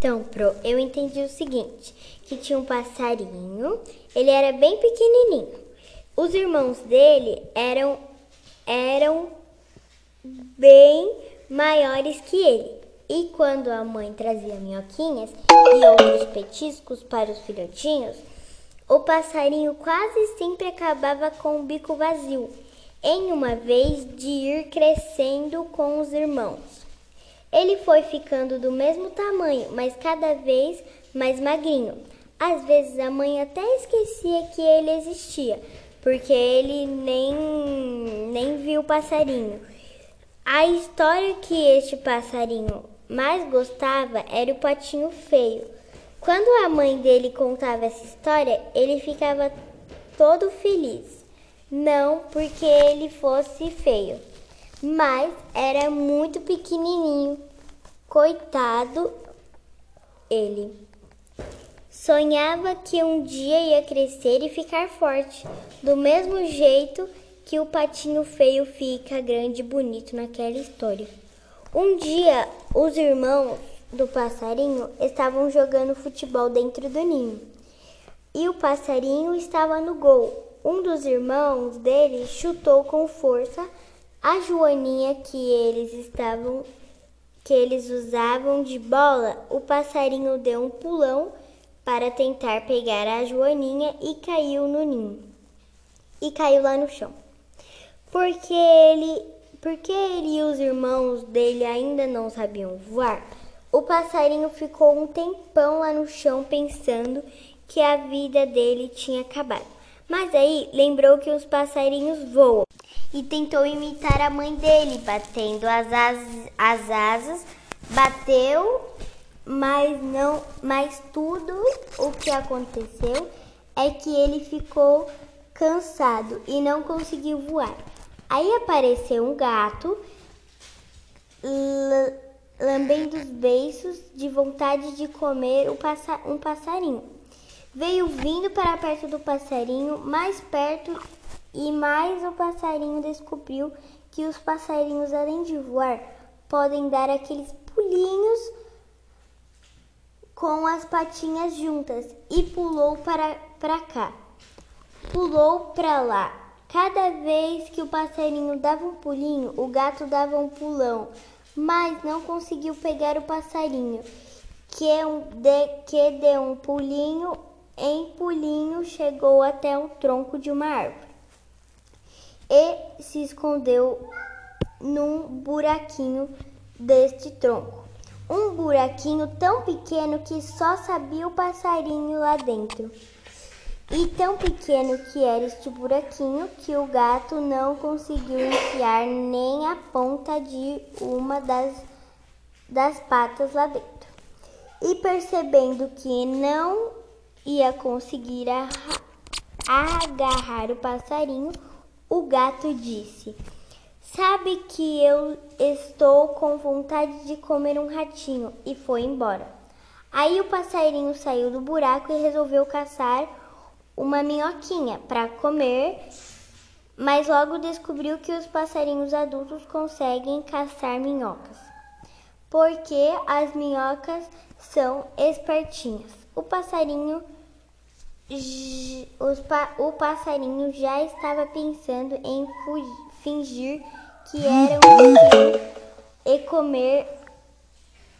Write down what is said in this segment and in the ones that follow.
Então, Pro, eu entendi o seguinte, que tinha um passarinho, ele era bem pequenininho. Os irmãos dele eram eram bem maiores que ele. E quando a mãe trazia minhoquinhas e outros petiscos para os filhotinhos, o passarinho quase sempre acabava com o bico vazio, em uma vez de ir crescendo com os irmãos. Ele foi ficando do mesmo tamanho, mas cada vez mais magrinho. Às vezes a mãe até esquecia que ele existia, porque ele nem, nem viu o passarinho. A história que este passarinho mais gostava era o patinho feio. Quando a mãe dele contava essa história, ele ficava todo feliz. Não porque ele fosse feio, mas era muito pequenininho. Coitado ele. Sonhava que um dia ia crescer e ficar forte, do mesmo jeito que o patinho feio fica grande e bonito naquela história. Um dia, os irmãos do passarinho estavam jogando futebol dentro do ninho e o passarinho estava no gol. Um dos irmãos dele chutou com força a joaninha que eles estavam que eles usavam de bola. O passarinho deu um pulão para tentar pegar a joaninha e caiu no ninho. E caiu lá no chão. Porque ele, porque ele e os irmãos dele ainda não sabiam voar, o passarinho ficou um tempão lá no chão pensando que a vida dele tinha acabado. Mas aí lembrou que os passarinhos voam e tentou imitar a mãe dele, batendo as asas, as asas bateu mas não, mas tudo o que aconteceu é que ele ficou cansado e não conseguiu voar. Aí apareceu um gato lambendo os beiços de vontade de comer um passarinho. Veio vindo para perto do passarinho, mais perto e mais o passarinho descobriu que os passarinhos, além de voar, podem dar aqueles pulinhos com as patinhas juntas. E pulou para, para cá, pulou para lá. Cada vez que o passarinho dava um pulinho, o gato dava um pulão, mas não conseguiu pegar o passarinho, que, é de, que deu um pulinho em pulinho chegou até o tronco de uma árvore e se escondeu num buraquinho deste tronco um buraquinho tão pequeno que só sabia o passarinho lá dentro. E tão pequeno que era este buraquinho que o gato não conseguiu enfiar nem a ponta de uma das, das patas lá dentro. E percebendo que não ia conseguir agarrar o passarinho, o gato disse: Sabe que eu estou com vontade de comer um ratinho e foi embora. Aí o passarinho saiu do buraco e resolveu caçar uma minhoquinha para comer, mas logo descobriu que os passarinhos adultos conseguem caçar minhocas, porque as minhocas são espertinhas. O passarinho o passarinho já estava pensando em fingir que era um e comer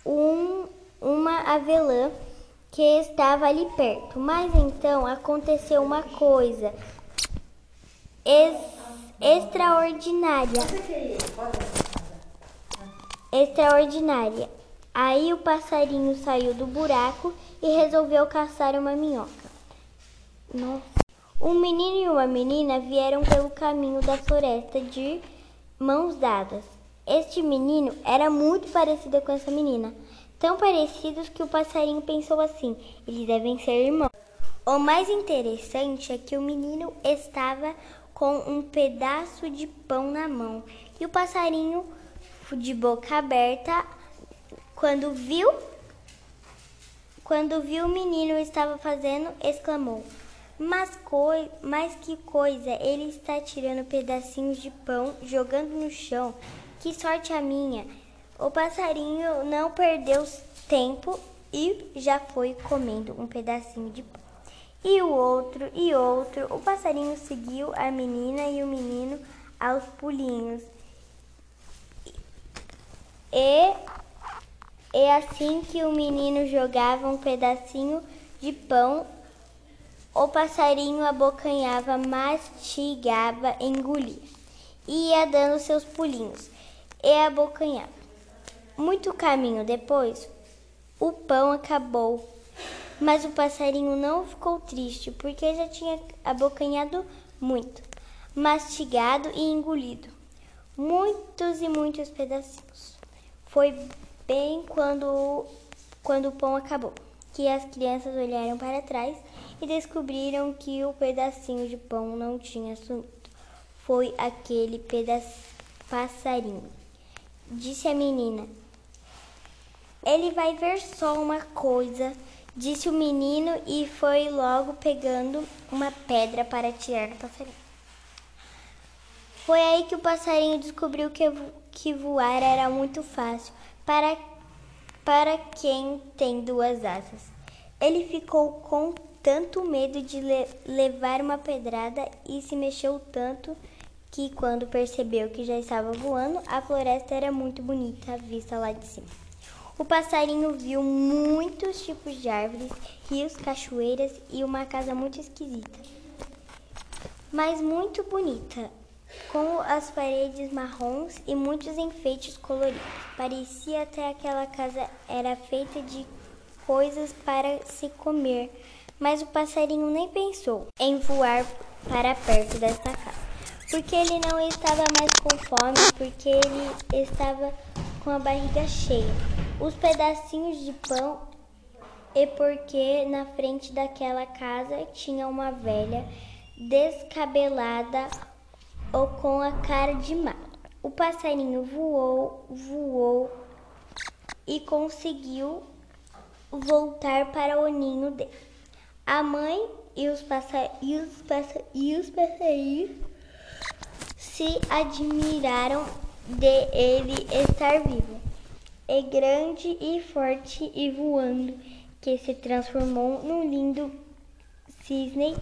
um, uma avelã que estava ali perto. Mas então aconteceu uma coisa ex, extraordinária. Extraordinária. Aí o passarinho saiu do buraco e resolveu caçar uma minhoca. Nossa. Um menino e uma menina vieram pelo caminho da floresta de mãos dadas. Este menino era muito parecido com essa menina, tão parecidos que o passarinho pensou assim: eles devem ser irmãos. O mais interessante é que o menino estava com um pedaço de pão na mão e o passarinho, de boca aberta, quando viu quando viu o menino estava fazendo, exclamou: mas, coi mas que coisa, ele está tirando pedacinhos de pão, jogando no chão. Que sorte a minha! O passarinho não perdeu tempo e já foi comendo um pedacinho de pão. E o outro, e outro. O passarinho seguiu a menina e o menino aos pulinhos. E, e assim que o menino jogava um pedacinho de pão, o passarinho abocanhava, mastigava, engolia. Ia dando seus pulinhos e abocanhava. Muito caminho depois, o pão acabou, mas o passarinho não ficou triste porque já tinha abocanhado muito, mastigado e engolido muitos e muitos pedacinhos. Foi bem quando, quando o pão acabou que as crianças olharam para trás e descobriram que o pedacinho de pão não tinha sumido. Foi aquele pedaço passarinho. Disse a menina. Ele vai ver só uma coisa, disse o menino e foi logo pegando uma pedra para tirar do passarinho. Foi aí que o passarinho descobriu que, que voar era muito fácil para, para quem tem duas asas. Ele ficou com tanto medo de le levar uma pedrada e se mexeu tanto que, quando percebeu que já estava voando, a floresta era muito bonita vista lá de cima. O passarinho viu muitos tipos de árvores, rios, cachoeiras e uma casa muito esquisita, mas muito bonita, com as paredes marrons e muitos enfeites coloridos. Parecia até aquela casa era feita de coisas para se comer, mas o passarinho nem pensou em voar para perto desta casa, porque ele não estava mais com fome, porque ele estava com a barriga cheia os pedacinhos de pão e porque na frente daquela casa tinha uma velha descabelada ou com a cara de mal. O passarinho voou, voou e conseguiu voltar para o ninho dele. A mãe e os, passa e os, passa e os se admiraram de ele estar vivo é grande e forte e voando, que se transformou num lindo cisne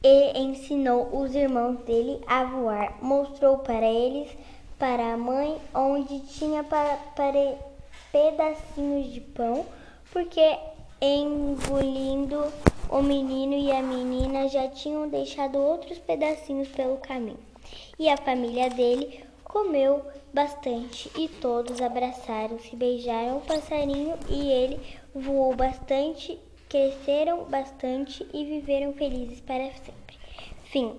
e ensinou os irmãos dele a voar. Mostrou para eles, para a mãe, onde tinha para, para pedacinhos de pão, porque engolindo o menino e a menina já tinham deixado outros pedacinhos pelo caminho. E a família dele comeu bastante e todos abraçaram-se, beijaram o passarinho e ele voou bastante, cresceram bastante e viveram felizes para sempre. Fim.